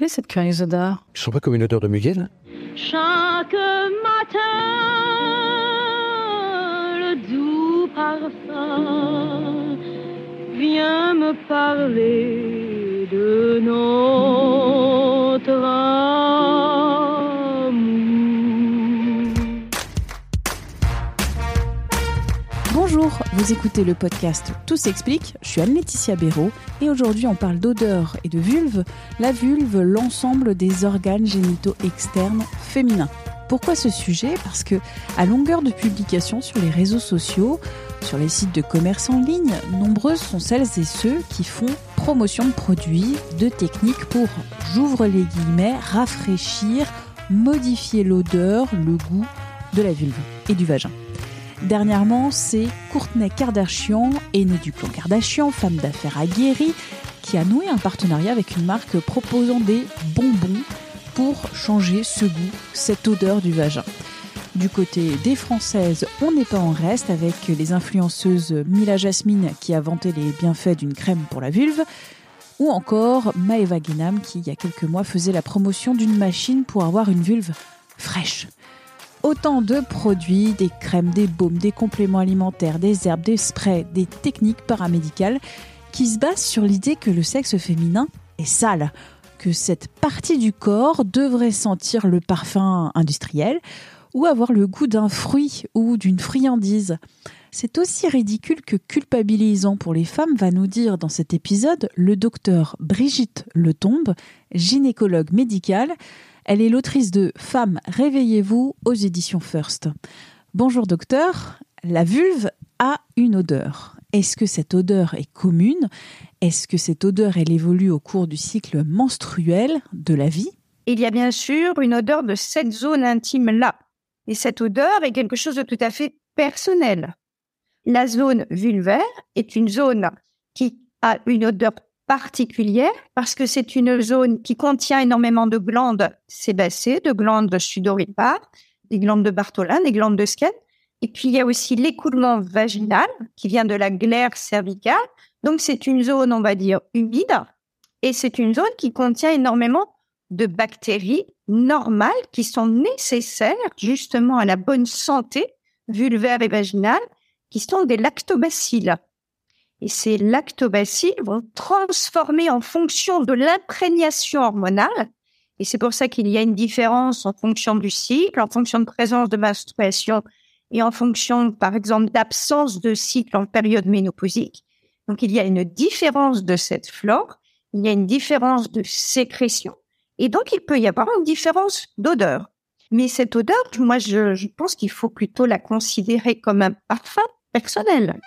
Quelle est cette curieuse odeur Je sens pas comme une odeur de muguet, là Chaque matin, le doux parfum vient me parler vous écoutez le podcast Tout s'explique, je suis Anne-Laetitia Béraud et aujourd'hui on parle d'odeur et de vulve. La vulve, l'ensemble des organes génitaux externes féminins. Pourquoi ce sujet? Parce que à longueur de publications sur les réseaux sociaux, sur les sites de commerce en ligne, nombreuses sont celles et ceux qui font promotion de produits, de techniques pour, j'ouvre les guillemets, rafraîchir, modifier l'odeur, le goût de la vulve et du vagin. Dernièrement, c'est Courtney Kardashian, aînée du clan Kardashian, femme d'affaires aguerrie, qui a noué un partenariat avec une marque proposant des bonbons pour changer ce goût, cette odeur du vagin. Du côté des Françaises, on n'est pas en reste avec les influenceuses Mila Jasmine qui a vanté les bienfaits d'une crème pour la vulve, ou encore Maeva Guinam qui, il y a quelques mois, faisait la promotion d'une machine pour avoir une vulve fraîche. Autant de produits, des crèmes, des baumes, des compléments alimentaires, des herbes, des sprays, des techniques paramédicales qui se basent sur l'idée que le sexe féminin est sale, que cette partie du corps devrait sentir le parfum industriel ou avoir le goût d'un fruit ou d'une friandise. C'est aussi ridicule que culpabilisant pour les femmes, va nous dire dans cet épisode le docteur Brigitte Letombe, gynécologue médicale. Elle est l'autrice de Femmes, réveillez-vous aux éditions First. Bonjour docteur, la vulve a une odeur. Est-ce que cette odeur est commune? Est-ce que cette odeur, elle évolue au cours du cycle menstruel de la vie? Il y a bien sûr une odeur de cette zone intime-là. Et cette odeur est quelque chose de tout à fait personnel. La zone vulvaire est une zone qui a une odeur particulière parce que c'est une zone qui contient énormément de glandes sébacées, de glandes sudoripares, des glandes de Bartholin, des glandes de Skene. Et puis il y a aussi l'écoulement vaginal qui vient de la glaire cervicale. Donc c'est une zone, on va dire, humide. Et c'est une zone qui contient énormément de bactéries normales qui sont nécessaires justement à la bonne santé vulvaire et vaginale, qui sont des lactobacilles. Et ces lactobacilles vont transformer en fonction de l'imprégnation hormonale. Et c'est pour ça qu'il y a une différence en fonction du cycle, en fonction de présence de menstruation et en fonction, par exemple, d'absence de cycle en période ménopausique. Donc, il y a une différence de cette flore, il y a une différence de sécrétion. Et donc, il peut y avoir une différence d'odeur. Mais cette odeur, moi, je, je pense qu'il faut plutôt la considérer comme un parfum personnel.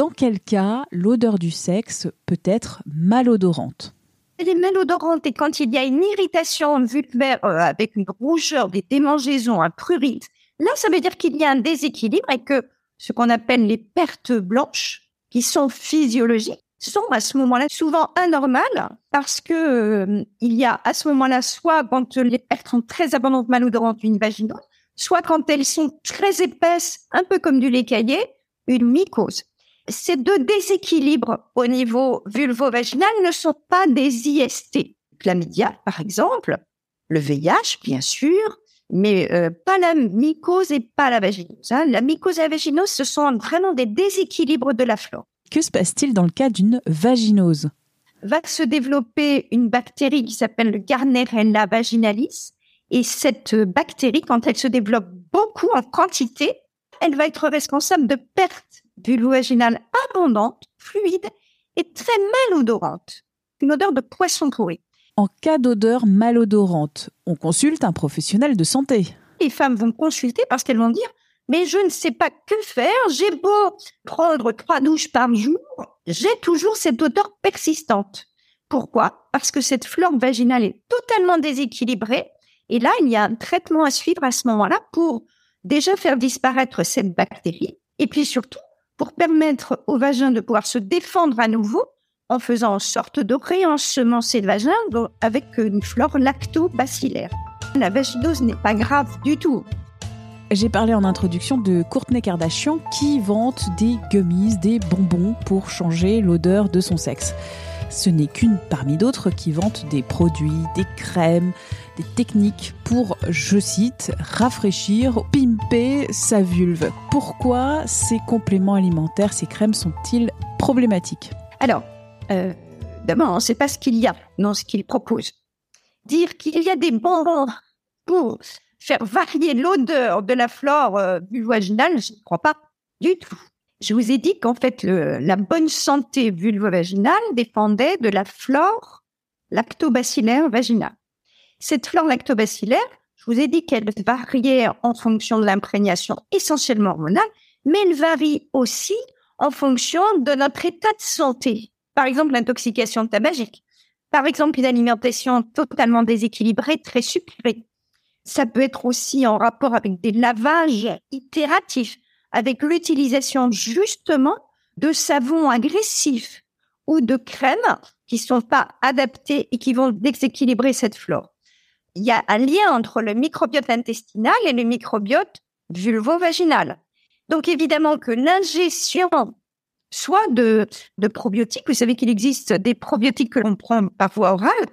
Dans quel cas l'odeur du sexe peut être malodorante? Elle est malodorante et quand il y a une irritation vulvaire euh, avec une rougeur, des démangeaisons, un prurite, là, ça veut dire qu'il y a un déséquilibre et que ce qu'on appelle les pertes blanches, qui sont physiologiques, sont à ce moment-là souvent anormales parce que euh, il y a à ce moment-là soit quand les pertes sont très abondantes malodorantes une vaginose, soit quand elles sont très épaisses, un peu comme du lait caillé, une mycose ces deux déséquilibres au niveau vulvo-vaginal ne sont pas des IST. Chlamydia, par exemple, le VIH, bien sûr, mais euh, pas la mycose et pas la vaginose. Hein. La mycose et la vaginose, ce sont vraiment des déséquilibres de la flore. Que se passe-t-il dans le cas d'une vaginose? Va se développer une bactérie qui s'appelle le Garnerella vaginalis. Et cette bactérie, quand elle se développe beaucoup en quantité, elle va être responsable de pertes vulvo-vaginale abondante, fluide et très malodorante. Une odeur de poisson pourri. En cas d'odeur malodorante, on consulte un professionnel de santé. Les femmes vont consulter parce qu'elles vont dire mais je ne sais pas que faire. J'ai beau prendre trois douches par jour, j'ai toujours cette odeur persistante. Pourquoi? Parce que cette flore vaginale est totalement déséquilibrée. Et là, il y a un traitement à suivre à ce moment-là pour déjà faire disparaître cette bactérie et puis surtout pour permettre au vagin de pouvoir se défendre à nouveau en faisant en sorte de réensemencer le vagin avec une flore lacto-bacillaire. La vaginose n'est pas grave du tout. J'ai parlé en introduction de Courtney Kardashian qui vante des gummies, des bonbons pour changer l'odeur de son sexe. Ce n'est qu'une parmi d'autres qui vante des produits, des crèmes, des techniques pour, je cite, rafraîchir, pimper sa vulve. Pourquoi ces compléments alimentaires, ces crèmes sont-ils problématiques? Alors, euh, d'abord, on pas ce qu'il y a dans ce qu'il propose. Dire qu'il y a des bonbons pour faire varier l'odeur de la flore euh, vulvovaginale, je ne crois pas du tout. Je vous ai dit qu'en fait, la bonne santé vulvovaginale dépendait de la flore lactobacillaire vaginale. Cette flore lactobacillaire, je vous ai dit qu'elle variait en fonction de l'imprégnation essentiellement hormonale, mais elle varie aussi en fonction de notre état de santé. Par exemple, l'intoxication tabagique. Par exemple, une alimentation totalement déséquilibrée, très sucrée. Ça peut être aussi en rapport avec des lavages itératifs, avec l'utilisation justement de savons agressifs ou de crèmes qui sont pas adaptés et qui vont déséquilibrer cette flore. Il y a un lien entre le microbiote intestinal et le microbiote vulvo-vaginal. Donc évidemment que l'ingestion soit de, de probiotiques, vous savez qu'il existe des probiotiques que l'on prend par voie orale,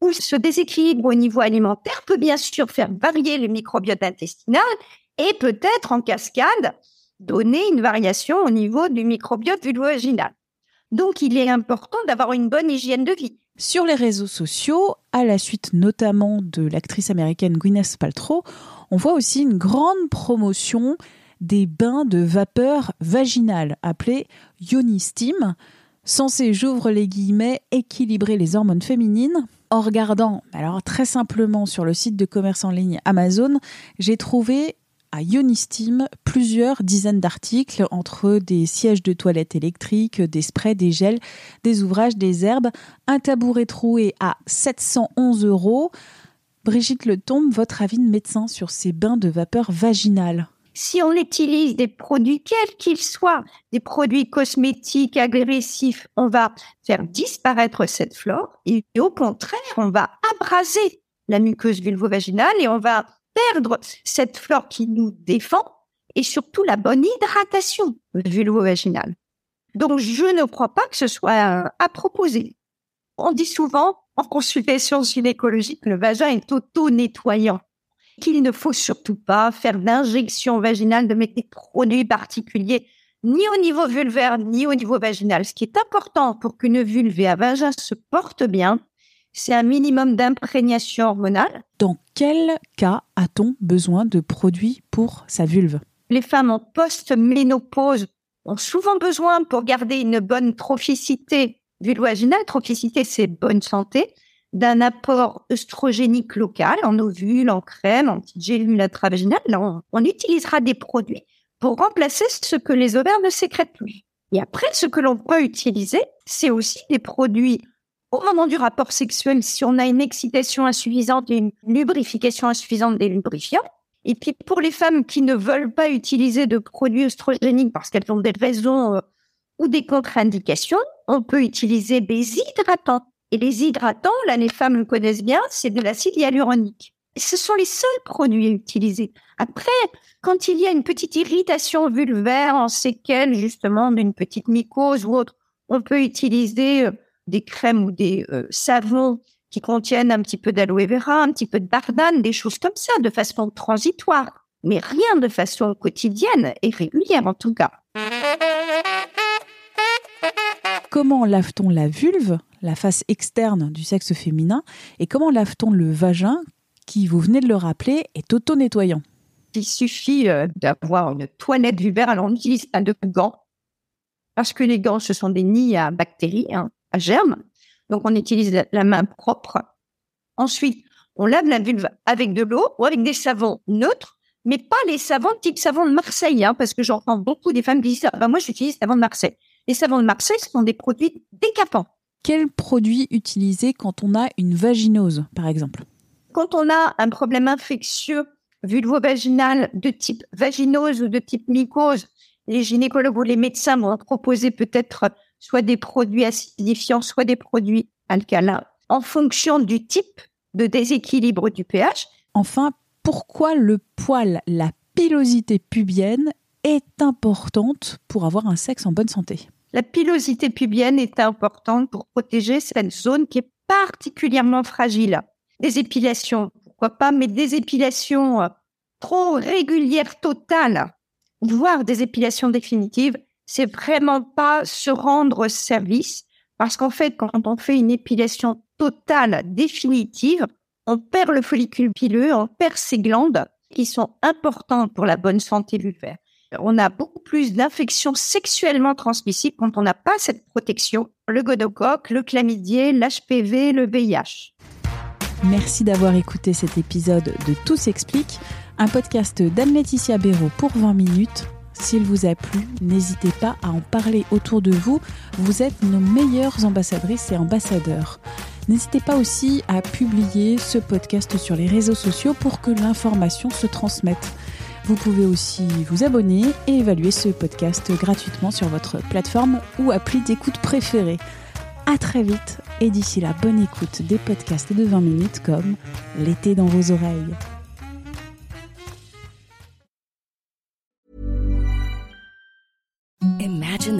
où ce déséquilibre au niveau alimentaire peut bien sûr faire varier le microbiote intestinal et peut-être en cascade donner une variation au niveau du microbiote vulvo-vaginal. Donc il est important d'avoir une bonne hygiène de vie. Sur les réseaux sociaux, à la suite notamment de l'actrice américaine Gwyneth Paltrow, on voit aussi une grande promotion des bains de vapeur vaginale appelés Yoni Steam, censés, j'ouvre les guillemets, équilibrer les hormones féminines. En regardant, alors très simplement sur le site de commerce en ligne Amazon, j'ai trouvé à Steam plusieurs dizaines d'articles entre des sièges de toilettes électriques, des sprays, des gels, des ouvrages, des herbes, un tabouret troué à 711 euros. Brigitte Le Tombe, votre avis de médecin sur ces bains de vapeur vaginale? Si on utilise des produits, quels qu'ils soient, des produits cosmétiques agressifs, on va faire disparaître cette flore et au contraire, on va abraser la muqueuse vulvo-vaginale et on va perdre cette flore qui nous défend et surtout la bonne hydratation vulvo-vaginale. Donc, je ne crois pas que ce soit à proposer. On dit souvent en consultation gynécologique, le vagin est auto-nettoyant, qu'il ne faut surtout pas faire d'injection vaginale de des produits particuliers ni au niveau vulvaire ni au niveau vaginal. Ce qui est important pour qu'une vulve et un vagin se portent bien, c'est un minimum d'imprégnation hormonale. Dans quel cas a-t-on besoin de produits pour sa vulve? Les femmes en post-ménopause ont souvent besoin pour garder une bonne trophicité vulvaginale. Trophicité, c'est bonne santé d'un apport œstrogénique local en ovules, en crème, en petites gélules intravaginales. Là, on, utilisera des produits pour remplacer ce que les ovaires ne sécrètent plus. Et après, ce que l'on peut utiliser, c'est aussi des produits au moment du rapport sexuel, si on a une excitation insuffisante et une lubrification insuffisante des lubrifiants. Et puis pour les femmes qui ne veulent pas utiliser de produits oestrogéniques parce qu'elles ont des raisons euh, ou des contre-indications, on peut utiliser des hydratants. Et les hydratants, là les femmes le connaissent bien, c'est de l'acide hyaluronique. ce sont les seuls produits à utiliser. Après, quand il y a une petite irritation vulvaire en séquelle justement d'une petite mycose ou autre, on peut utiliser euh, des crèmes ou des euh, savons qui contiennent un petit peu d'aloe vera, un petit peu de bardane, des choses comme ça, de façon transitoire, mais rien de façon quotidienne et régulière en tout cas. Comment lave-t-on la vulve, la face externe du sexe féminin, et comment lave-t-on le vagin, qui, vous venez de le rappeler, est auto-nettoyant? Il suffit euh, d'avoir une toilette vulvaire, alors on utilise pas de gants, parce que les gants, ce sont des nids à bactéries. Hein à germe. Donc, on utilise la main propre. Ensuite, on lave la vulve avec de l'eau ou avec des savons neutres, mais pas les savons type savon de Marseille, hein, parce que j'entends beaucoup des femmes qui disent ah, bah, moi j'utilise savon de Marseille. Les savons de Marseille sont des produits décapants. Quels produits utiliser quand on a une vaginose, par exemple? Quand on a un problème infectieux vulvo-vaginal de type vaginose ou de type mycose, les gynécologues ou les médecins vont proposer peut-être soit des produits acidifiants, soit des produits alcalins, en fonction du type de déséquilibre du pH. Enfin, pourquoi le poil, la pilosité pubienne est importante pour avoir un sexe en bonne santé? La pilosité pubienne est importante pour protéger cette zone qui est particulièrement fragile. Des épilations, pourquoi pas, mais des épilations euh, trop régulières, totales, voire des épilations définitives, c'est vraiment pas se rendre service parce qu'en fait, quand on fait une épilation totale, définitive, on perd le follicule pileux, on perd ces glandes qui sont importantes pour la bonne santé vulvaire. On a beaucoup plus d'infections sexuellement transmissibles quand on n'a pas cette protection. Le gonocoque, le chlamydier, l'HPV, le VIH. Merci d'avoir écouté cet épisode de Tout s'explique, un podcast d'Anne-Laetitia Béraud pour 20 minutes. S'il vous a plu, n'hésitez pas à en parler autour de vous. Vous êtes nos meilleures ambassadrices et ambassadeurs. N'hésitez pas aussi à publier ce podcast sur les réseaux sociaux pour que l'information se transmette. Vous pouvez aussi vous abonner et évaluer ce podcast gratuitement sur votre plateforme ou appli d'écoute préférée. À très vite et d'ici là, bonne écoute des podcasts de 20 minutes comme L'été dans vos oreilles.